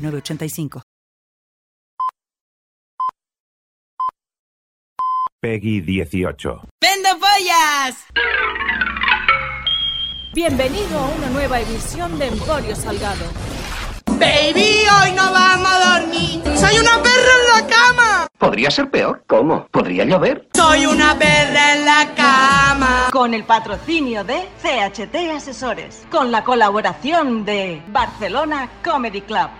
906985. Peggy 18. ¡Vendo pollas! Bienvenido a una nueva edición de Emporio Salgado. Baby, hoy no vamos a dormir. Soy una perra en la cama. Podría ser peor. ¿Cómo? ¿Podría llover? Soy una perra en la cama. Con el patrocinio de CHT Asesores. Con la colaboración de Barcelona Comedy Club.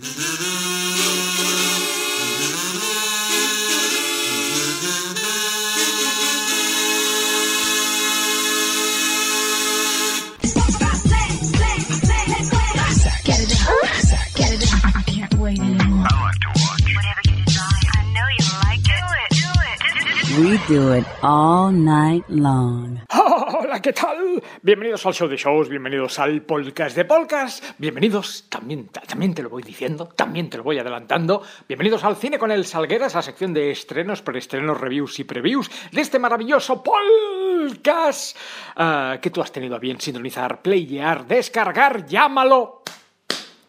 We do it all night long. Hola, ¿qué tal? Bienvenidos al show de shows, bienvenidos al podcast de podcast, bienvenidos, también, también te lo voy diciendo, también te lo voy adelantando, bienvenidos al Cine con el Salgueras, la sección de estrenos, preestrenos, reviews y previews de este maravilloso podcast ah, que tú has tenido a bien sintonizar, playear, descargar, llámalo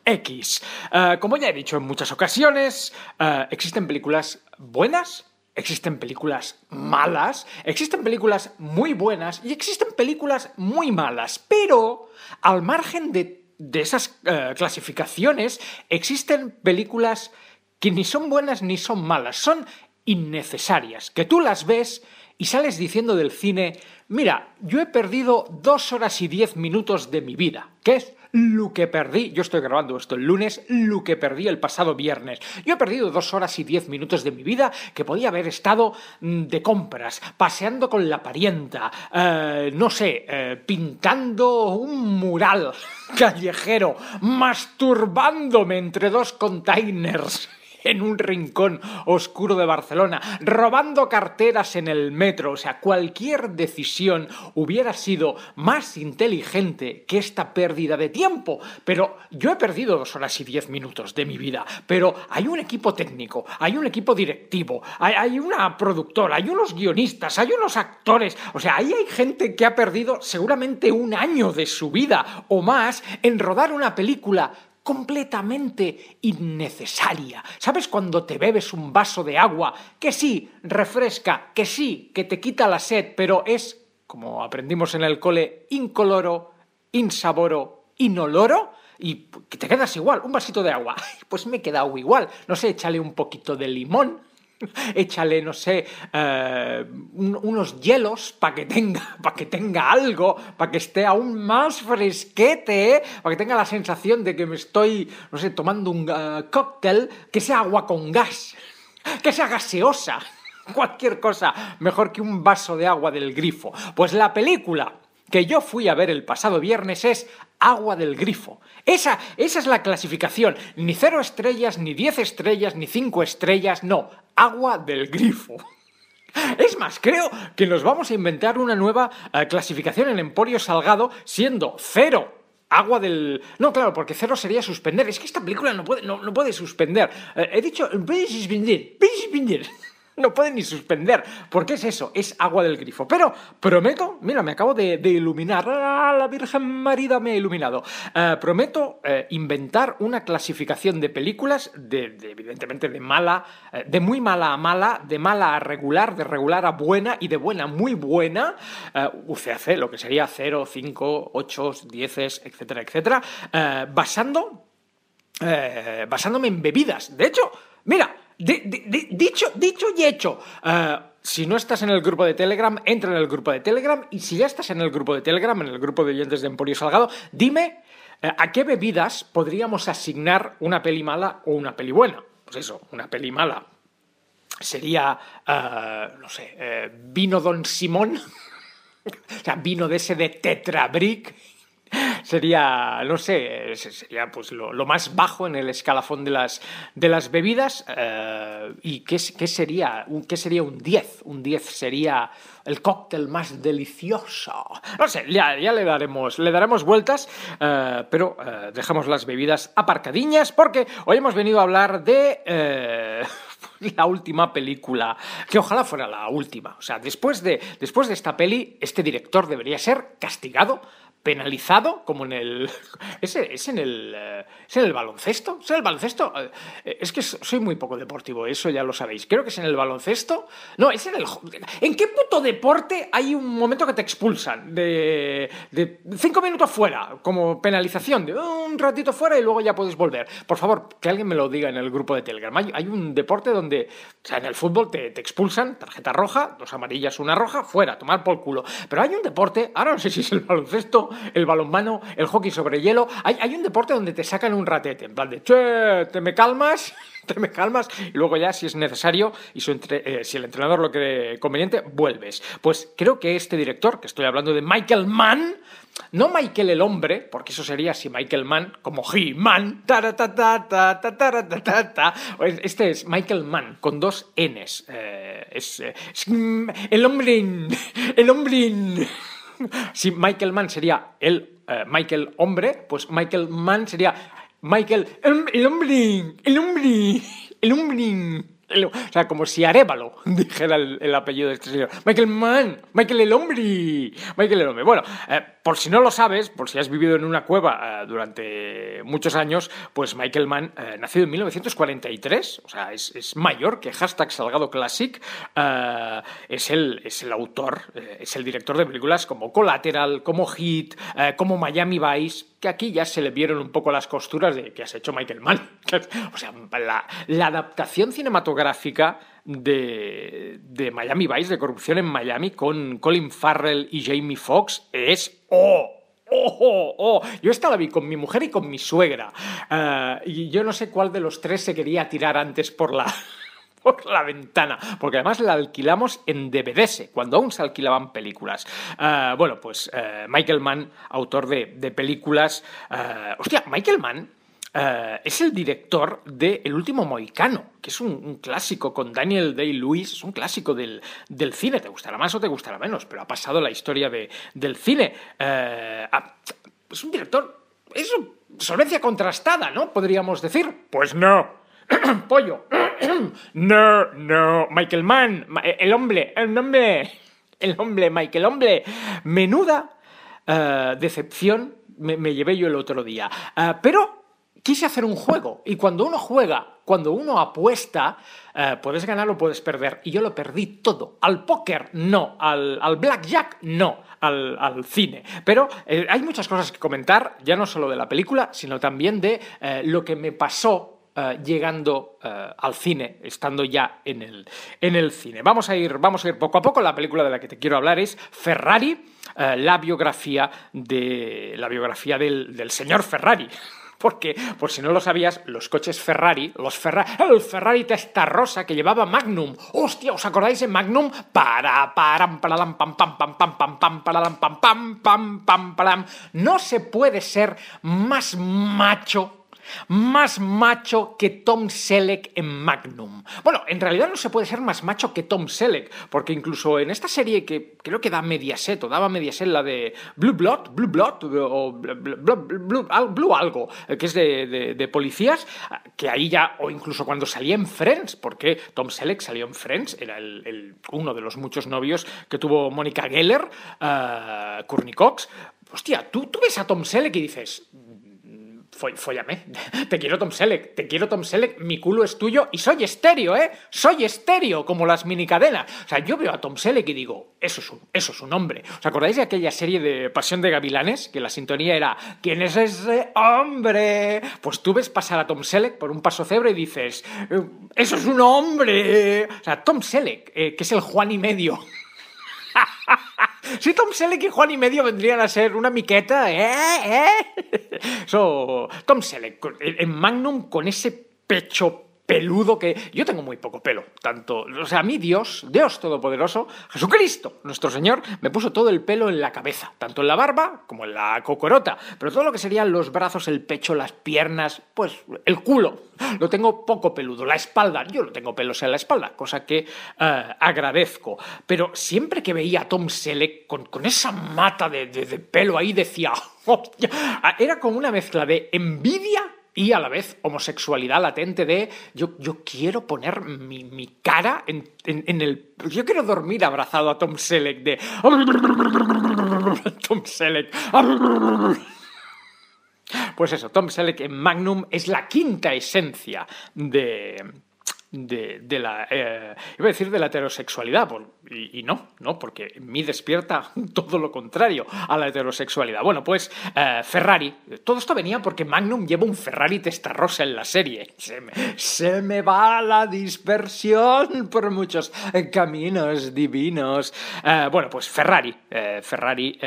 X. Ah, como ya he dicho en muchas ocasiones, ah, existen películas buenas Existen películas malas, existen películas muy buenas y existen películas muy malas, pero al margen de, esas eh, clasificaciones existen películas que ni son buenas ni son malas, son innecesarias, que tú las ves y sales diciendo del cine, mira, yo he perdido dos horas y diez minutos de mi vida, ¿qué es lo que perdí, yo estoy grabando esto el lunes, lo que perdí el pasado viernes. Yo he perdido dos horas y diez minutos de mi vida que podía haber estado mm, de compras, paseando con la parienta, eh, no sé, eh, pintando un mural callejero, masturbándome entre dos containers en un rincón oscuro de Barcelona, robando carteras en el metro. O sea, cualquier decisión hubiera sido más inteligente que esta pérdida de tiempo. Pero yo he perdido dos horas y diez minutos de mi vida. Pero hay un equipo técnico, hay un equipo directivo, hay, una productora, hay unos guionistas, hay unos actores. O sea, ahí hay gente que ha perdido seguramente un año de su vida o más en rodar una película completamente innecesaria. ¿Sabes cuando te bebes un vaso de agua que sí, refresca, que sí, que te quita la sed, pero es, como aprendimos en el cole, incoloro, insaboro, inoloro? Y te quedas igual, un vasito de agua. Pues me he quedado igual. No sé, échale un poquito de limón, échale, no sé, eh, unos hielos para que, tenga, que tenga algo, para que esté aún más fresquete, para que tenga la sensación de que me estoy, no sé, tomando un eh, cóctel que sea agua con gas, que sea gaseosa. Cualquier cosa mejor que un vaso de agua del grifo. Pues la película que yo fui a ver el pasado viernes es agua del grifo. Esa, esa es la clasificación. Ni cero estrellas, ni diez estrellas, ni cinco estrellas, no. Agua del grifo. Es más, creo que nos vamos a inventar una nueva eh, clasificación en Emporio Salgado siendo cero agua del... No, claro, porque cero sería suspender. Es que esta película no puede, no, puede suspender. Eh, he dicho, puede suspender, puede no puede ni suspender. porque es eso? Es agua del grifo. Pero prometo, mira, me acabo de, iluminar. ¡Ah, la Virgen Marida me ha iluminado! Eh, prometo eh, inventar una clasificación de películas, de, evidentemente de mala, eh, de muy mala a mala, de mala a regular, de regular a buena y de buena a muy buena. UCAC, lo que sería 0, 5, 8, 10, etcétera, etcétera. basando. basándome en bebidas. De hecho, mira, dicho, dicho y hecho. Eh, si no estás en el grupo de Telegram, entra en el grupo de Telegram. Y si ya estás en el grupo de Telegram, en el grupo de oyentes de Emporio Salgado, dime eh, a qué bebidas podríamos asignar una peli mala o una peli buena. Pues eso, una peli mala sería, eh, no sé, vino Don Simón. o sea, vino de ese de Tetrabric sería, no sé, sería pues lo, más bajo en el escalafón de las, de las bebidas. Eh, ¿Y qué, qué, sería, qué sería un 10? Un 10 sería el cóctel más delicioso. No sé, ya, ya le, daremos, le daremos vueltas, eh, pero eh, dejamos las bebidas aparcadiñas porque hoy hemos venido a hablar de... La última película, que ojalá fuera la última. O sea, después de, después de esta peli, este director debería ser castigado penalizado como en el es, es en el eh, es en el baloncesto. Es en el baloncesto eh, es que soy muy poco deportivo eso ya lo sabéis. Creo que es en el baloncesto. No es en el en qué puto deporte hay un momento que te expulsan de, de cinco minutos fuera como penalización de un ratito fuera y luego ya puedes volver. Por favor que alguien me lo diga en el grupo de Telegram. Hay, un deporte donde o sea en el fútbol te, te expulsan tarjeta roja dos amarillas una roja fuera tomar por culo. Pero hay un deporte ahora no sé si es el baloncesto el balonmano, el hockey sobre hielo. Hay, hay un deporte donde te sacan un ratete, en plan de, che, te me calmas, te me calmas, y luego ya, si es necesario, y eh, si el entrenador lo cree conveniente, vuelves. Pues creo que este director, que estoy hablando de Michael Mann, no Michael el hombre, porque eso sería si Michael Mann, como He-Man, este es Michael Mann, con dos Ns. Eh, es, eh, es, el hombre, el hombre si Michael Mann sería el eh, Michael hombre, pues Michael Mann sería Michael el, hombre, el hombre, el hombre. o sea, como si Arevalo dijera el, apellido de este señor. Michael Mann, Michael el hombre, Michael el hombre. Bueno, eh, por si no lo sabes, por si has vivido en una cueva eh, durante muchos años, pues Michael Mann, eh, nacido en 1943, o sea, es, es mayor que hashtag Salgado Classic, eh, es, el, es el autor, es el director de películas como Collateral, como Hit, como Miami Vice, que aquí ya se le vieron un poco las costuras de que has hecho Michael Mann. o sea, la, adaptación cinematográfica de, de, Miami Vice, de corrupción en Miami, con Colin Farrell y Jamie Foxx, es ¡oh! ¡Oh, oh! Yo esta la vi con mi mujer y con mi suegra. Uh, y yo no sé cuál de los tres se quería tirar antes por la, por la ventana, porque además la alquilamos en DVDs, cuando aún se alquilaban películas. Uh, bueno, pues uh, Michael Mann, autor de, de películas... hostia, Michael Mann es el director de El último Moicano, que es un, clásico con Daniel Day-Lewis, es un clásico del, del, cine, te gustará más o te gustará menos, pero ha pasado la historia de, del cine. Es un director, es solvencia contrastada, ¿no? Podríamos decir. Pues no. Pollo. no, no. Michael Mann, el hombre, el hombre, el hombre, Michael, hombre. Menuda uh, decepción me, llevé yo el otro día. pero quise hacer un juego y cuando uno juega, cuando uno apuesta, eh, puedes ganar o puedes perder. Y yo lo perdí todo. Al póker, no. Al, al blackjack, no. Al, al cine. Pero eh, hay muchas cosas que comentar, ya no solo de la película, sino también de eh, lo que me pasó Uh, llegando uh, al cine, estando ya en el, en el cine. Vamos a, ir, vamos a ir poco a poco. La película de la que te quiero hablar es Ferrari, uh, la biografía, de, la biografía del, del señor Ferrari porque, por si no lo sabías, los coches Ferrari, los Ferrari, el Ferrari Testarossa que llevaba Magnum. Hostia, ¿os acordáis de Magnum? Para, para, para, pam, pam, pam, pam, pam, pam, para, pam, pam, pam, pam, pam. No se puede ser más macho más macho que Tom Selleck en Magnum. Bueno, en realidad no se puede ser más macho que Tom Selleck, porque incluso en esta serie que creo que da Mediaset, o daba Mediaset la de Blue Blood, Blue Blood, o Blue, algo, que es de, policías, que ahí ya, o incluso cuando salía en Friends, porque Tom Selleck salió en Friends, era el, uno de los muchos novios que tuvo Mónica Geller, uh, Courtney Cox. Hostia, tú, tú ves a Tom Selleck y dices, Fóllame. Te quiero Tom Selleck, te quiero Tom Selleck, mi culo es tuyo y soy estéreo, ¿eh? Soy estéreo, como las minicadenas. O sea, yo veo a Tom Selleck y digo, eso es un, eso es un hombre. ¿Os acordáis de aquella serie de Pasión de Gavilanes? Que la sintonía era, ¿quién es ese hombre? Pues tú ves pasar a Tom Selleck por un paso cebra y dices, eso es un hombre. O sea, Tom Selleck, eh, que es el Juan y medio. Si Tom Selleck y Juan y medio vendrían a ser una miqueta, ¿eh? ¿Eh? So, Tom Selleck en Magnum con ese pecho peludo que yo tengo muy poco pelo, tanto, o sea, a mí Dios, Dios todopoderoso, Jesucristo, nuestro Señor, me puso todo el pelo en la cabeza, tanto en la barba como en la cocorota, pero todo lo que serían los brazos, el pecho, las piernas, pues el culo, lo tengo poco peludo, la espalda, yo no tengo pelos en la espalda, cosa que eh, agradezco, pero siempre que veía a Tom Selleck con, con esa mata de, de, pelo ahí decía, hostia, era como una mezcla de envidia y a la vez homosexualidad latente de yo, yo quiero poner mi, mi cara en, en, en, el... Yo quiero dormir abrazado a Tom Selleck de... Tom Selleck. Pues eso, Tom Selleck en Magnum es la quinta esencia de de, de la, eh, iba a decir de la heterosexualidad, y, no, no, porque en despierta todo lo contrario a la heterosexualidad. Bueno, pues eh, Ferrari, todo esto venía porque Magnum lleva un Ferrari testarrosa en la serie. Se me, se me va la dispersión por muchos caminos divinos. Eh, bueno, pues Ferrari, Ferrari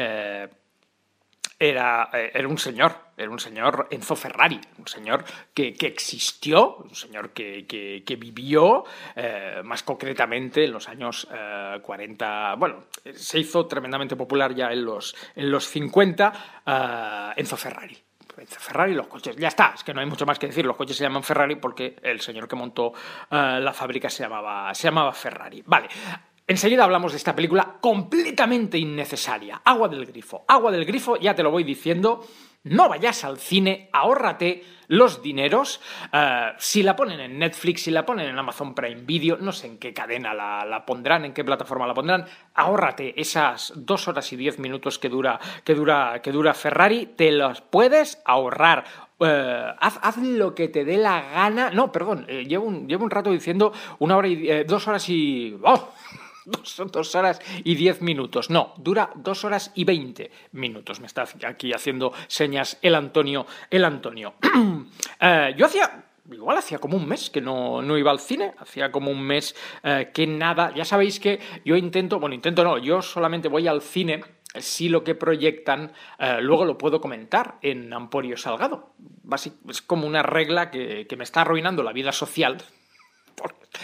era, era un señor, era un señor Enzo Ferrari, un señor que, que existió, un señor que, que, vivió eh, más concretamente en los años eh, 40, bueno, se hizo tremendamente popular ya en los, en los 50, eh, Enzo Ferrari. Enzo Ferrari, los coches, ya está, es que no hay mucho más que decir, los coches se llaman Ferrari porque el señor que montó eh, la fábrica se llamaba, se llamaba Ferrari. Vale, Enseguida hablamos de esta película completamente innecesaria. Agua del grifo. Agua del grifo, ya te lo voy diciendo. No vayas al cine, ahórrate los dineros. Uh, si la ponen en Netflix, si la ponen en Amazon Prime Video, no sé en qué cadena la, pondrán, en qué plataforma la pondrán, ahórrate esas dos horas y diez minutos que dura, que dura, que dura Ferrari, te los puedes ahorrar. Uh, haz, lo que te dé la gana. No, perdón, eh, llevo, un, llevo un rato diciendo una hora y eh, dos horas y. ¡Oh! Dos, dos, horas y diez minutos. No, dura dos horas y veinte minutos. Me está aquí haciendo señas el Antonio. El Antonio. eh, yo hacía. Igual hacía como un mes que no, no iba al cine, hacía como un mes eh, que nada. Ya sabéis que yo intento, bueno, intento no, yo solamente voy al cine si lo que proyectan eh, luego lo puedo comentar en Amporio Salgado. Es como una regla que, que me está arruinando la vida social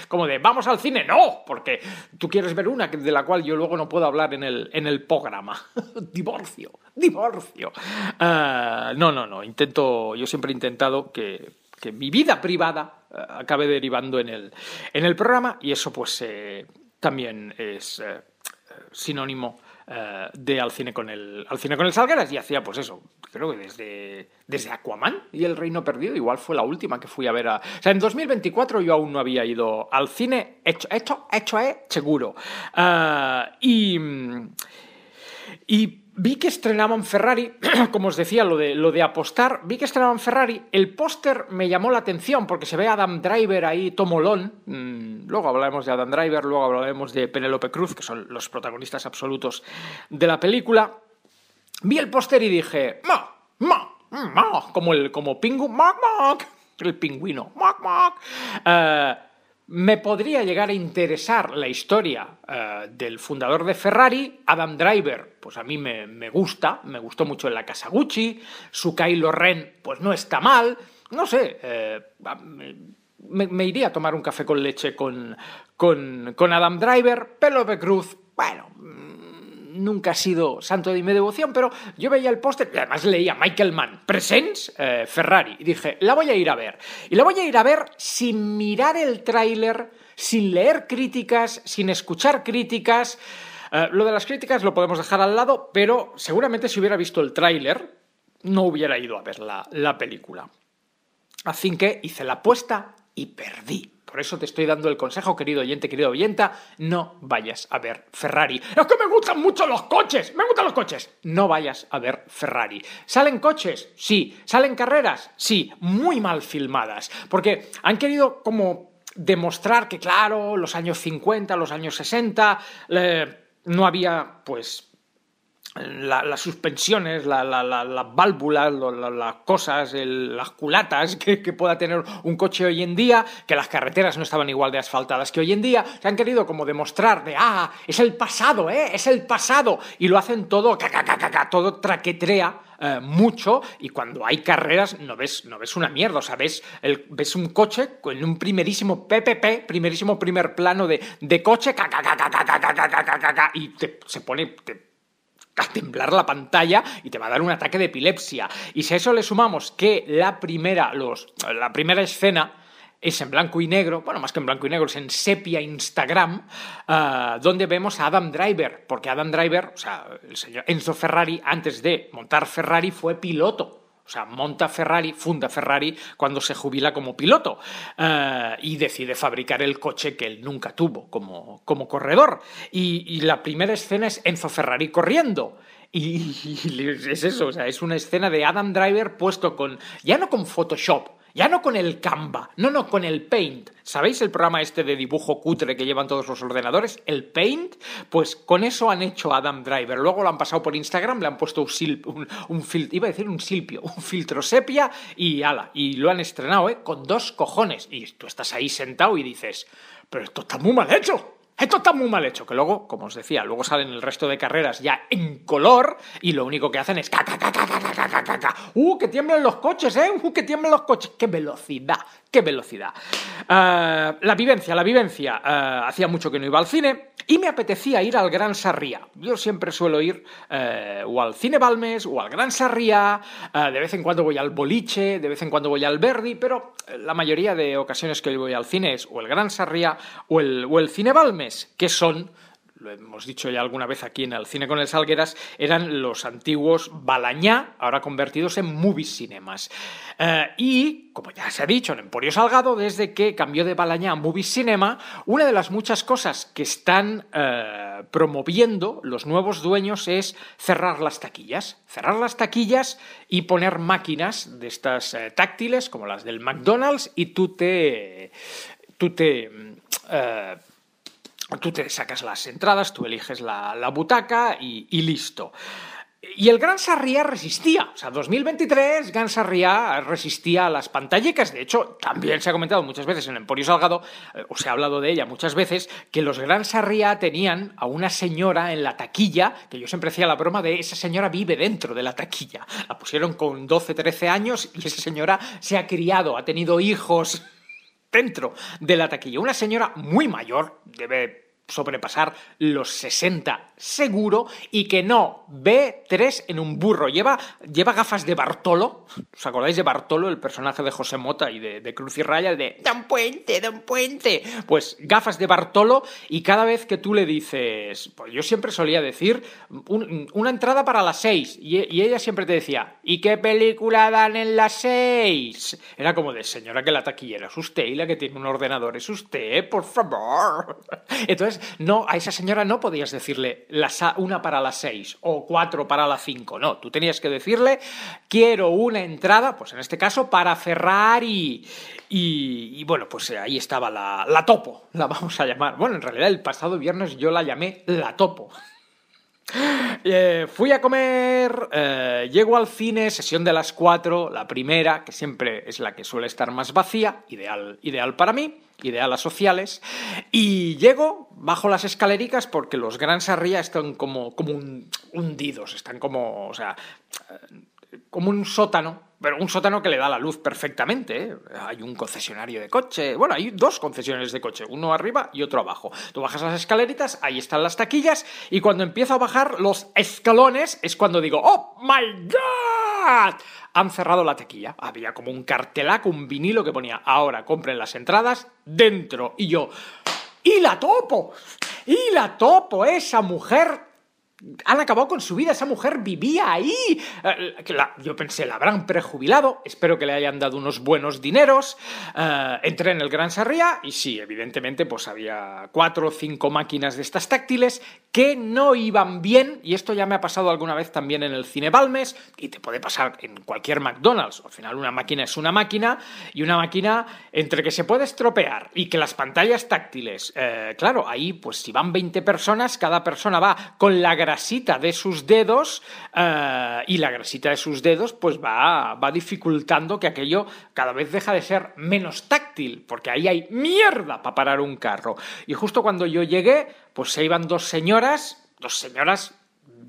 como de, vamos al cine, no, porque tú quieres ver una de la cual yo luego no puedo hablar en el, en el programa. divorcio, divorcio. Uh, no, no, no, intento, yo siempre he intentado que, que mi vida privada uh, acabe derivando en el, en el programa y eso pues eh, también es eh, sinónimo uh, de al cine con el al cine con el Salgueras y hacía pues eso creo que desde desde Aquaman y el Reino Perdido igual fue la última que fui a ver a o sea en 2024 yo aún no había ido al cine hecho hecho hecho eh, seguro. Uh, y y vi que estrenaban Ferrari, como os decía, lo de, lo de apostar, vi que estrenaban Ferrari, el póster me llamó la atención porque se ve a Adam Driver ahí tomolón, mm, luego hablaremos de Adam Driver, luego hablaremos de Penelope Cruz, que son los protagonistas absolutos de la película. Vi el póster y dije, ma, ma, ma, como el como pingu, ma, ma, el pingüino, ma, ma. Uh, me podría llegar a interesar la historia uh, del fundador de Ferrari, Adam Driver, pues a mí me, gusta, me gustó mucho en la casa Gucci, su Kylo Ren, pues no está mal, no sé, eh, me, iría a tomar un café con leche con, con, con Adam Driver, Pelope Cruz, bueno, nunca ha sido santo de mi devoción, pero yo veía el póster y además leía Michael Mann, Presents eh, Ferrari, y dije, la voy a ir a ver. Y la voy a ir a ver sin mirar el tráiler, sin leer críticas, sin escuchar críticas. Eh, lo de las críticas lo podemos dejar al lado, pero seguramente si hubiera visto el tráiler, no hubiera ido a ver la, la película. Así que hice la apuesta y perdí. Por eso te estoy dando el consejo, querido oyente, querido oyenta, no vayas a ver Ferrari. Es que me gustan mucho los coches, me gustan los coches. No vayas a ver Ferrari. ¿Salen coches? Sí. ¿Salen carreras? Sí. Muy mal filmadas. Porque han querido como demostrar que, claro, los años 50, los años 60, eh, no había, pues, las suspensiones, las válvulas, las cosas, las culatas que, pueda tener un coche hoy en día, que las carreteras no estaban igual de asfaltadas que hoy en día, se han querido como demostrar de, ah, es el pasado, ¿eh? Es el pasado. Y lo hacen todo, caca, caca, caca, todo traquetrea. Mucho y cuando hay carreras no ves, no ves una mierda, o sea, ves, ves un coche con un primerísimo PPP, primerísimo primer plano de, de coche, caca, caca, caca, y te, se pone, a temblar la pantalla y te va a dar un ataque de epilepsia. Y si a eso le sumamos que la primera, los, la primera escena es en blanco y negro, bueno, más que en blanco y negro, es en sepia Instagram, ah, donde vemos a Adam Driver, porque Adam Driver, o sea, el señor Enzo Ferrari, antes de montar Ferrari, fue piloto. O sea, monta Ferrari, funda Ferrari cuando se jubila como piloto eh, y decide fabricar el coche que él nunca tuvo como, como corredor. Y, la primera escena es Enzo Ferrari corriendo. Y, y es eso, o sea, es una escena de Adam Driver puesto con, ya no con Photoshop, ya no con el Canva, no, no, con el Paint. ¿Sabéis el programa este de dibujo cutre que llevan todos los ordenadores? El Paint. Pues con eso han hecho Adam Driver. Luego lo han pasado por Instagram, le han puesto un, un, un fil- iba a decir un silpio, un filtro sepia y ala. Y lo han estrenado, ¿eh? Con dos cojones. Y tú estás ahí sentado y dices, pero esto está muy mal hecho. Esto está muy mal hecho, que luego, como os decía, luego salen el resto de carreras ya en color y lo único que hacen es ¡Uh, que tiemblan los coches, eh! ¡Uh, que tiemblan los coches! ¡Qué velocidad! ¡Qué velocidad! Ah, la vivencia, la vivencia. Ah, hacía mucho que no iba al cine y me apetecía ir al Gran Sarriá. Yo siempre suelo ir eh, o al Cine Balmes o al Gran Sarriá, de vez en cuando voy al boliche, de vez en cuando voy al Verdi, pero eh, la mayoría de ocasiones que voy al cine es o el Gran Sarriá o el, o el Cine Balmes, que son lo hemos dicho ya alguna vez aquí en el cine con el Salgueras, eran los antiguos Balañá, ahora convertidos en Movie Cinemas. Eh, y, como ya se ha dicho en Emporio Salgado, desde que cambió de Balañá a Movie Cinema, una de las muchas cosas que están eh, promoviendo los nuevos dueños es cerrar las taquillas. Cerrar las taquillas y poner máquinas de estas eh, táctiles, como las del McDonald's, y tú te... Tú te mm, Tú te sacas las entradas, tú eliges la, la butaca y, listo. Y el Gran Sarriá resistía. O sea, 2023, Gran Sarriá resistía a las pantallicas. De hecho, también se ha comentado muchas veces en Emporio Salgado, eh, o se ha hablado de ella muchas veces, que los Gran Sarriá tenían a una señora en la taquilla, que yo siempre hacía la broma de esa señora vive dentro de la taquilla. La pusieron con 12, 13 años y esa señora se ha criado, ha tenido hijos dentro de la taquilla. Una señora muy mayor, debe sobrepasar los 60 seguro y que no ve tres en un burro. Lleva, lleva gafas de Bartolo. ¿Os acordáis de Bartolo, el personaje de José Mota y de, Cruz y Raya? De Don Puente, Don Puente. Pues gafas de Bartolo y cada vez que tú le dices, pues yo siempre solía decir un- una entrada para las seis y, y ella siempre te decía, ¿y qué película dan en las seis? Era como de, señora, que la taquillera es usted y la que tiene un ordenador es usted, por favor. Entonces, no, a esa señora no podías decirle las una para las seis o cuatro para las cinco, no, tú tenías que decirle, quiero una entrada, pues en este caso, para Ferrari. Y, y bueno, pues ahí estaba la, la topo, la vamos a llamar. Bueno, en realidad el pasado viernes yo la llamé la topo. Eh, fui a comer, eh, llego al cine, sesión de las 4, la primera, que siempre es la que suele estar más vacía, ideal, ideal para mí, ideal a sociales, y llego, bajo las escalericas porque los Gran Sarria están como, como un- hundidos, están como, o sea, eh, como un sótano, pero un sótano que le da la luz perfectamente. ¿eh? Hay un concesionario de coche, bueno, hay dos concesionarios de coche, uno arriba y otro abajo. Tú bajas las escaleritas, ahí están las taquillas, y cuando empiezo a bajar los escalones es cuando digo, ¡Oh, my God! Han cerrado la taquilla. Había como un cartelaco, un vinilo que ponía, ahora compren las entradas dentro. Y yo, ¡y la topo! ¡Y la topo! Esa mujer han acabado con su vida, esa mujer vivía ahí. Eh, yo pensé, la habrán prejubilado, espero que le hayan dado unos buenos dineros. Eh, entré en el Gran Sarriá y sí, evidentemente, pues había cuatro o cinco máquinas de estas táctiles que no iban bien, y esto ya me ha pasado alguna vez también en el Cine Balmes, y te puede pasar en cualquier McDonald's. Al final, una máquina es una máquina, y una máquina entre que se puede estropear y que las pantallas táctiles, eh, claro, ahí, pues si van 20 personas, cada persona va con la grasita de sus dedos eh, y la grasita de sus dedos pues va, va dificultando que aquello cada vez deja de ser menos táctil, porque ahí hay mierda para parar un carro. Y justo cuando yo llegué, pues se iban dos señoras, dos señoras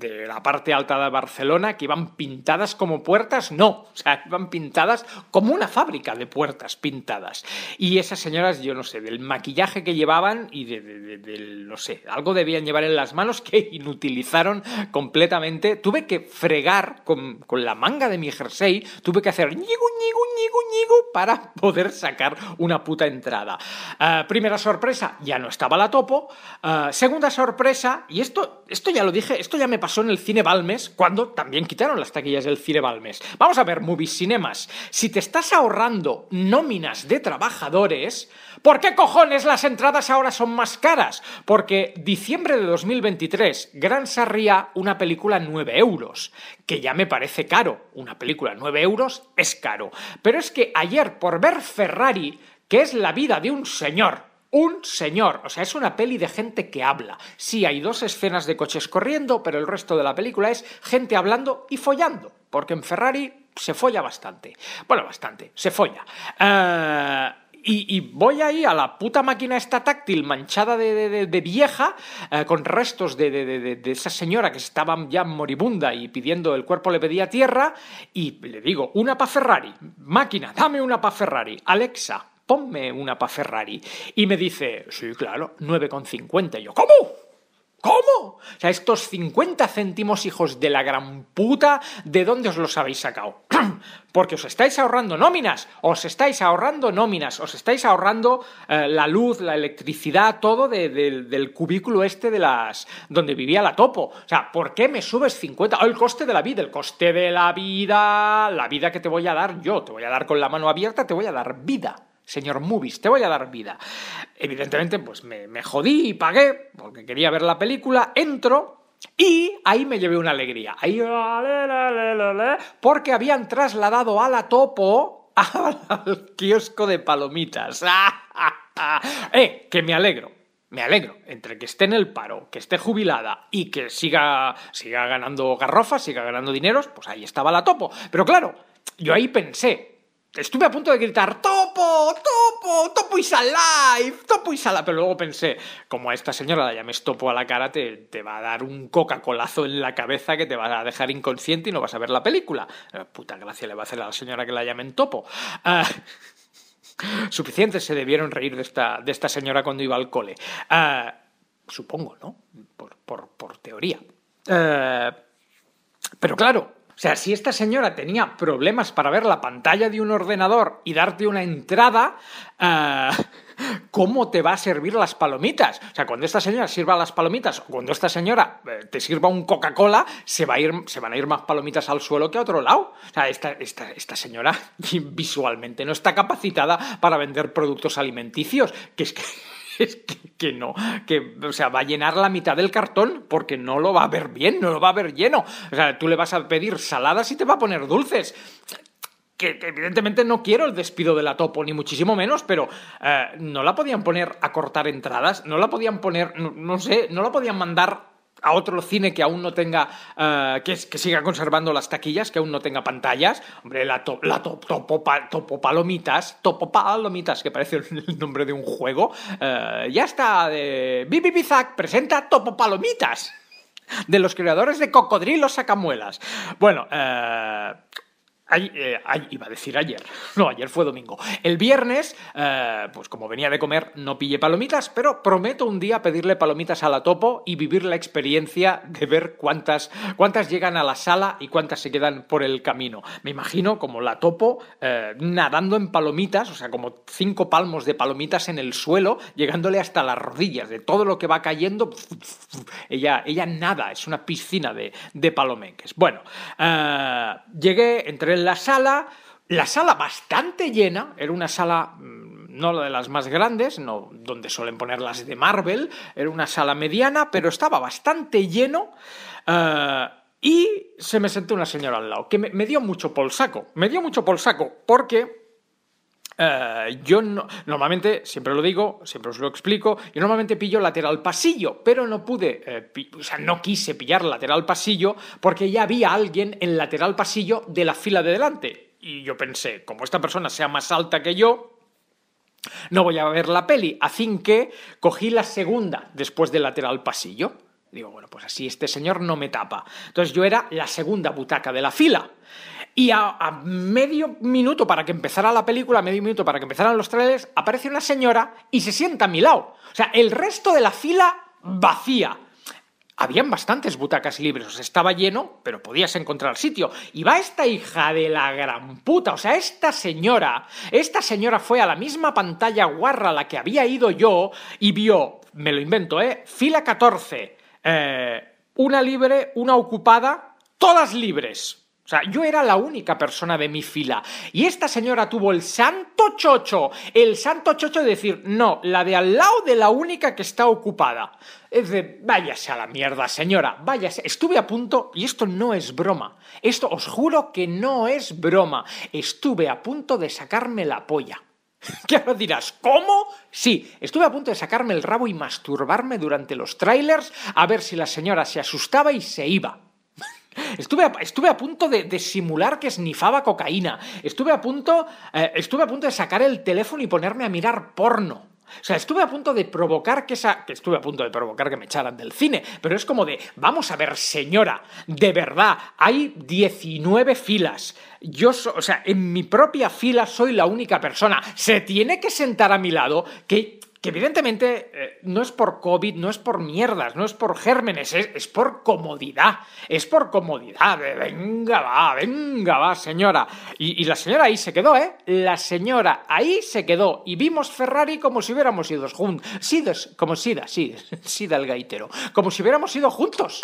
de la parte alta de Barcelona que iban pintadas como puertas, no, o sea, iban pintadas como una fábrica de puertas pintadas. Y esas señoras, yo no sé, del maquillaje que llevaban y de, no sé, algo debían llevar en las manos que inutilizaron completamente. Tuve que fregar con, con la manga de mi jersey, tuve que hacer ñigu, ñigu, ñigu, ñigu para poder sacar una puta entrada. Ah, primera sorpresa, ya no estaba la topo. Ah, segunda sorpresa, y esto, esto ya lo dije, esto ya me pasó en el cine Balmes cuando también quitaron las taquillas del cine Balmes. Vamos a ver, Movies Cinemas. Si te estás ahorrando nóminas de trabajadores, ¿por qué cojones las entradas ahora son más caras? Porque diciembre de 2023, Gran Sarria, una película 9 euros, que ya me parece caro. Una película 9 euros es caro. Pero es que ayer, por ver Ferrari, que es la vida de un señor, un señor. O sea, es una peli de gente que habla. Sí, hay dos escenas de coches corriendo, pero el resto de la película es gente hablando y follando. Porque en Ferrari se folla bastante. Bueno, bastante, se folla. Eh, y, voy ahí a la puta máquina esta táctil manchada de, vieja, eh, con restos de, esa señora que estaba ya moribunda y pidiendo, el cuerpo le pedía tierra, y le digo, una pa' Ferrari, máquina, dame una pa' Ferrari, Alexa, ponme una pa' Ferrari. Y me dice, sí, claro, 9,50. Y yo, ¿cómo? ¿Cómo? O sea, estos 50 céntimos, hijos de la gran puta, ¿de dónde os los habéis sacado? Porque os estáis ahorrando nóminas, os estáis ahorrando nóminas, os estáis ahorrando eh, la luz, la electricidad, todo del cubículo este de las. donde vivía la topo. O sea, ¿por qué me subes 50? Oh, el coste de la vida, el coste de la vida, la vida que te voy a dar yo, te voy a dar con la mano abierta, te voy a dar vida señor Movies, te voy a dar vida. Evidentemente, pues me, jodí y pagué, porque quería ver la película, entro y ahí me llevé una alegría. Ahí, porque habían trasladado a la topo al kiosco de palomitas. ¡Eh! Que me alegro. Me alegro, entre que esté en el paro, que esté jubilada y que siga, siga ganando garrofas, siga ganando dineros, pues ahí estaba la topo. Pero claro, yo ahí pensé, Estuve a punto de gritar ¡Topo! ¡Topo! ¡Topo is alive! ¡Topo is alive! Pero luego pensé, como a esta señora la llames Topo a la cara, te, va a dar un Coca-Colazo en la cabeza que te va a dejar inconsciente y no vas a ver la película. Eh, puta gracia le va a hacer a la señora que la llamen Topo. Uh, suficiente se debieron reír de esta, de esta señora cuando iba al cole. Ah, supongo, ¿no? Por, por, teoría. Eh, pero claro, sea, si esta señora tenía problemas para ver la pantalla de un ordenador y darte una entrada, eh, ¿cómo te va a servir las palomitas? O sea, cuando esta señora sirva las palomitas o cuando esta señora eh, te sirva un Coca-Cola, se, va a ir, se van a ir más palomitas al suelo que a otro lado. O sea, esta, esta, esta señora visualmente no está capacitada para vender productos alimenticios, que es que es que, no, que, o sea, va a llenar la mitad del cartón porque no lo va a ver bien, no lo va a ver lleno. O sea, tú le vas a pedir saladas y te va a poner dulces que evidentemente no quiero el despido de la topo, ni muchísimo menos, pero eh, no la podían poner a cortar entradas, no la podían poner, no, sé, no la podían mandar a otro cine que aún no tenga, eh, que, que, siga conservando las taquillas, que aún no tenga pantallas. Hombre, la, la topo, palomitas, topo palomitas, que parece el nombre de un juego, eh, ya está. De... Bibi Bizak presenta topo palomitas. De los creadores de Cocodrilos Sacamuelas. Bueno, eh, eh, iba a decir ayer, no, ayer fue domingo. El viernes, eh, pues como venía de comer, no pillé palomitas, pero prometo un día pedirle palomitas a la topo y vivir la experiencia de ver cuántas, cuántas llegan a la sala y cuántas se quedan por el camino. Me imagino como la topo eh, nadando en palomitas, o sea, como cinco palmos de palomitas en el suelo, llegándole hasta las rodillas, de todo lo que va cayendo. Ella, ella nada, es una piscina de, de palomeques. Bueno, llegué, entré en la sala, la sala bastante llena, era una sala mm, no de las más grandes, no donde suelen poner las de Marvel, era una sala mediana, pero estaba bastante lleno. Eh, y se me sentó una señora al lado, que me, dio mucho por saco. Me dio mucho por saco, porque Eh, yo no- normalmente, siempre lo digo, siempre os lo explico, yo normalmente pillo lateral pasillo, pero no pude, eh, o sea, no quise pillar lateral pasillo porque ya había alguien en lateral pasillo de la fila de delante. Y yo pensé, como esta persona sea más alta que yo, no voy a ver la peli. Así que cogí la segunda después del lateral pasillo. Digo, bueno, pues así este señor no me tapa. Entonces yo era la segunda butaca de la fila. Y a, medio minuto para que empezara la película, a medio minuto para que empezaran los trailers, aparece una señora y se sienta a mi lado. O sea, el resto de la fila vacía. Habían bastantes butacas libres, o sea, estaba lleno, pero podías encontrar sitio. Y va esta hija de la gran puta, o sea, esta señora, esta señora fue a la misma pantalla guarra a la que había ido yo y vio, me lo invento, ¿eh? Fila 14, eh, una libre, una ocupada, todas libres. Yo era la única persona de mi fila. Y esta señora tuvo el santo chocho, el santo chocho de decir, no, la de al lado de la única que está ocupada. Es de, váyase a la mierda, señora, váyase. Estuve a punto, y esto no es broma, esto os juro que no es broma, estuve a punto de sacarme la polla. Que ahora dirás, ¿cómo? Sí, estuve a punto de sacarme el rabo y masturbarme durante los trailers a ver si la señora se asustaba y se iba. Estuve a, estuve a punto de, de simular que snifaba cocaína. Estuve a punto. eh, estuve a punto de sacar el teléfono y ponerme a mirar porno. O sea, estuve a punto de provocar que esa. estuve a punto de provocar que me echaran del cine. Pero es como de. Vamos a ver, señora. De verdad, hay 19 filas. Yo, o sea, en mi propia fila soy la única persona. Se tiene que sentar a mi lado. Que que evidentemente eh, no es por COVID, no es por mierdas, no es por gérmenes, es, es por comodidad, es por comodidad. venga, va, venga, va, señora. Y, y la señora ahí se quedó, ¿eh? La señora ahí se quedó y vimos Ferrari como si hubiéramos ido juntos. Sidas, como Sida, sí, Sida el gaitero, como si hubiéramos ido juntos.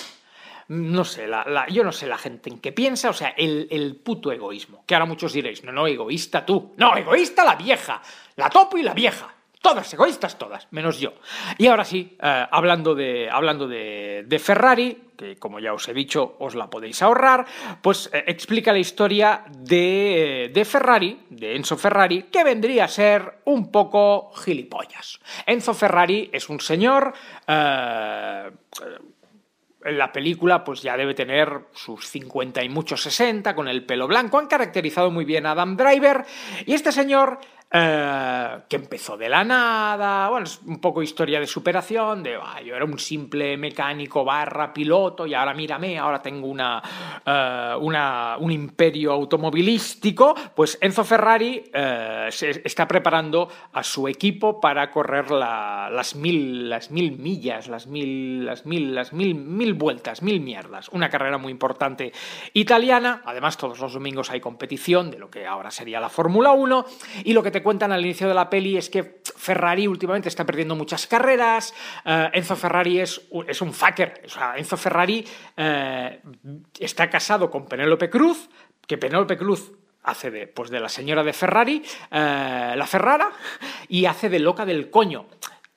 No sé, la, la- yo no sé la gente en qué piensa, o sea, el, el puto egoísmo. Que ahora muchos diréis, no, no, egoísta tú. No, egoísta la vieja. La topo y la vieja. Todas egoístas, todas, menos yo. Y ahora sí, eh, hablando, de, hablando de, Ferrari, que como ya os he dicho, os la podéis ahorrar, pues eh, explica la historia de, de Ferrari, de Enzo Ferrari, que vendría a ser un poco gilipollas. Enzo Ferrari es un señor... eh, en la película pues ya debe tener sus 50 y muchos 60 con el pelo blanco. Han caracterizado muy bien a Adam Driver y este señor eh, que empezó de la nada, bueno, es un poco historia de superación, de "Ah, yo era un simple mecánico barra piloto y ahora mírame, ahora tengo una, eh, una- un imperio automovilístico, pues Enzo Ferrari eh, se está preparando a su equipo para correr la- las, mil, las mil millas, las mil, las mil, las mil, mil vueltas, mil mierdas. Una carrera muy importante italiana. Además, todos los domingos hay competición de lo que ahora sería la Fórmula 1. Y lo que cuentan al inicio de la peli es que Ferrari últimamente está perdiendo muchas carreras. eh, Enzo Ferrari es, un- es un fucker. Enzo Ferrari eh, está casado con Penélope Cruz, que Penélope Cruz hace de, pues de la señora de Ferrari, eh, la Ferrara, y hace de loca del coño.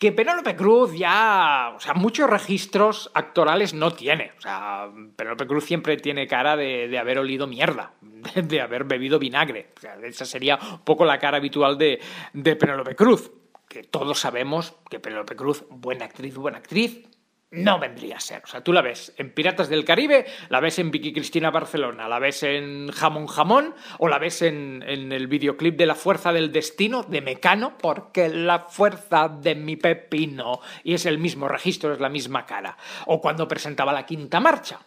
Que Penélope Cruz ya, o sea, muchos registros actorales no tiene. O sea, Penélope Cruz siempre tiene cara de, de haber olido mierda, de, haber bebido vinagre. O sea, esa sería un poco la cara habitual de, de Penélope Cruz. Que todos sabemos que Penélope Cruz, buena actriz, buena actriz, no vendría a ser. O sea, tú la ves en Piratas del Caribe, la ves en Vicky Cristina Barcelona, la ves en Jamón Jamón o la ves en, en el videoclip de La Fuerza del Destino de Mecano, porque la fuerza de mi pepino. Y es el mismo registro, es la misma cara. O cuando presentaba la quinta marcha.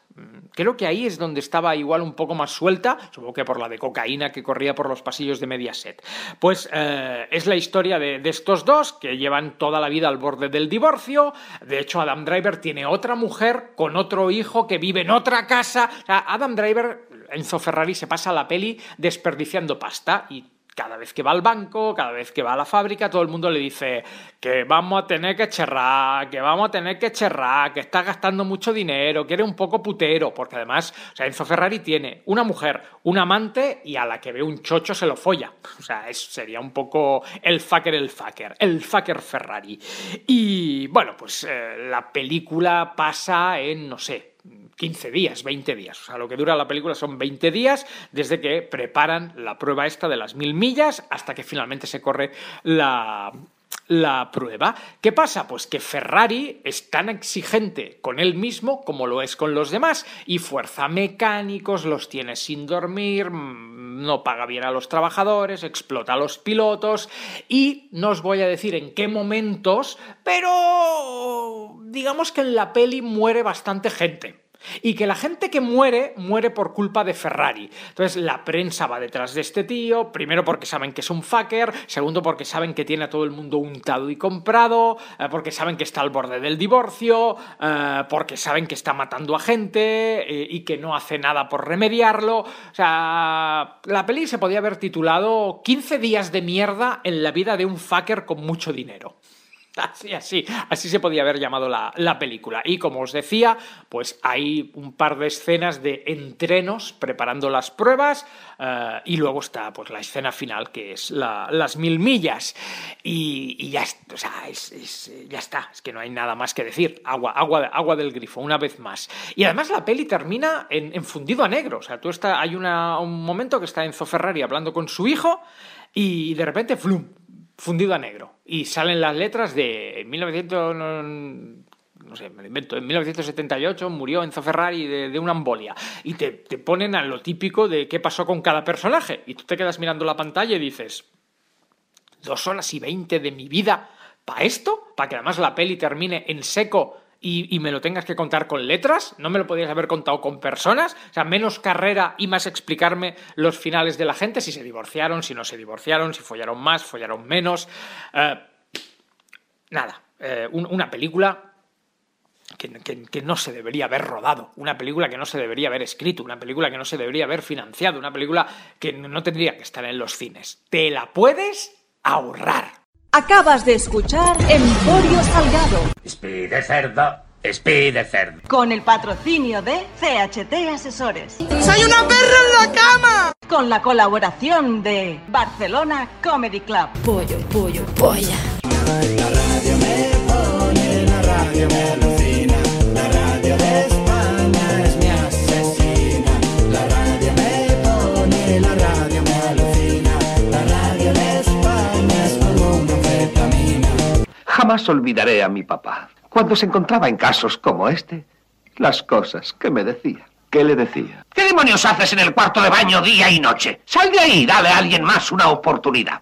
Creo que ahí es donde estaba igual un poco más suelta, supongo que por la de cocaína que corría por los pasillos de Mediaset. Pues eh, es la historia de, estos dos que llevan toda la vida al borde del divorcio. De hecho, Adam Driver tiene otra mujer con otro hijo que vive en otra casa. Adam Driver, Enzo Ferrari, se pasa la peli desperdiciando pasta y cada vez que va al banco, cada vez que va a la fábrica, todo el mundo le dice que vamos a tener que cherrar, que vamos a tener que cherrar, que está gastando mucho dinero, que eres un poco putero, porque además, o sea, Enzo Ferrari tiene una mujer, un amante y a la que ve un chocho se lo folla. O sea, es, sería un poco el fucker, el fucker, el fucker Ferrari. Y bueno, pues eh, la película pasa en, no sé, 15 días, 20 días. O sea, lo que dura la película son 20 días desde que preparan la prueba esta de las mil millas hasta que finalmente se corre la, la prueba. ¿Qué pasa? Pues que Ferrari es tan exigente con él mismo como lo es con los demás y fuerza mecánicos, los tiene sin dormir, mm, no paga bien a los trabajadores, explota a los pilotos y no os voy a decir en qué momentos, pero digamos que en la peli muere bastante gente. Y que la gente que muere, muere por culpa de Ferrari. Entonces la prensa va detrás de este tío, primero porque saben que es un fucker, segundo porque saben que tiene a todo el mundo untado y comprado, eh, porque saben que está al borde del divorcio, eh, porque saben que está matando a gente eh, y que no hace nada por remediarlo. O sea, la peli se podía haber titulado 15 días de mierda en la vida de un fucker con mucho dinero. Así, así, así se podía haber llamado la, película. Y como os decía, pues hay un par de escenas de entrenos preparando las pruebas eh, y luego está pues la escena final que es las mil millas. Y, ya, o sea, es, ya está, es que no hay nada más que decir. Agua, agua, agua del grifo, una vez más. Y además la peli termina en, fundido a negro. O sea, tú está, hay un momento que está Enzo Ferrari hablando con su hijo y de repente, flum, fundido a negro. Y salen las letras de 1900, no, sé, me invento, en 1978 murió Enzo Ferrari de, una embolia. Y te, te, ponen a lo típico de qué pasó con cada personaje. Y tú te quedas mirando la pantalla y dices, dos horas y veinte de mi vida para esto, para que además la peli termine en seco y, me lo tengas que contar con letras, no me lo podías haber contado con personas, o sea, menos carrera y más explicarme los finales de la gente, si se divorciaron, si no se divorciaron, si follaron más, follaron menos. Eh, nada, eh, una película que, no se debería haber rodado, una película que no se debería haber escrito, una película que no se debería haber financiado, una película que no tendría que estar en los cines. Te la puedes ahorrar. Acabas de escuchar Emporio Salgado. Speed de cerdo, speed de cerdo. Con el patrocinio de CHT Asesores. ¡Soy una perra en la cama! Con la colaboración de Barcelona Comedy Club. Pollo, pollo, polla. La radio me pone, la radio me. Jamás olvidaré a mi papá. Cuando se encontraba en casos como este, las cosas que me decía. ¿Qué le decía? ¿Qué demonios haces en el cuarto de baño día y noche? Sal de ahí y dale a alguien más una oportunidad.